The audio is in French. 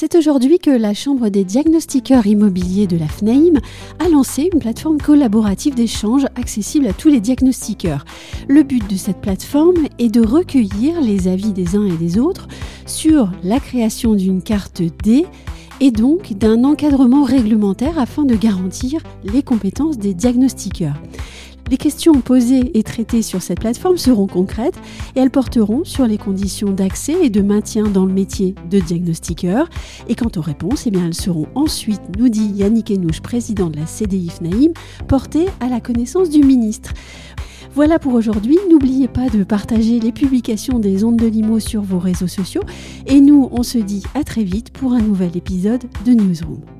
C'est aujourd'hui que la Chambre des diagnostiqueurs immobiliers de la FNAIM a lancé une plateforme collaborative d'échange accessible à tous les diagnostiqueurs. Le but de cette plateforme est de recueillir les avis des uns et des autres sur la création d'une carte D et donc d'un encadrement réglementaire afin de garantir les compétences des diagnostiqueurs. Les questions posées et traitées sur cette plateforme seront concrètes et elles porteront sur les conditions d'accès et de maintien dans le métier de diagnostiqueur. Et quant aux réponses, eh bien, elles seront ensuite, nous dit Yannick Enouche, président de la CDI FNAIM, portées à la connaissance du ministre. Voilà pour aujourd'hui. N'oubliez pas de partager les publications des ondes de Limo sur vos réseaux sociaux. Et nous, on se dit à très vite pour un nouvel épisode de Newsroom.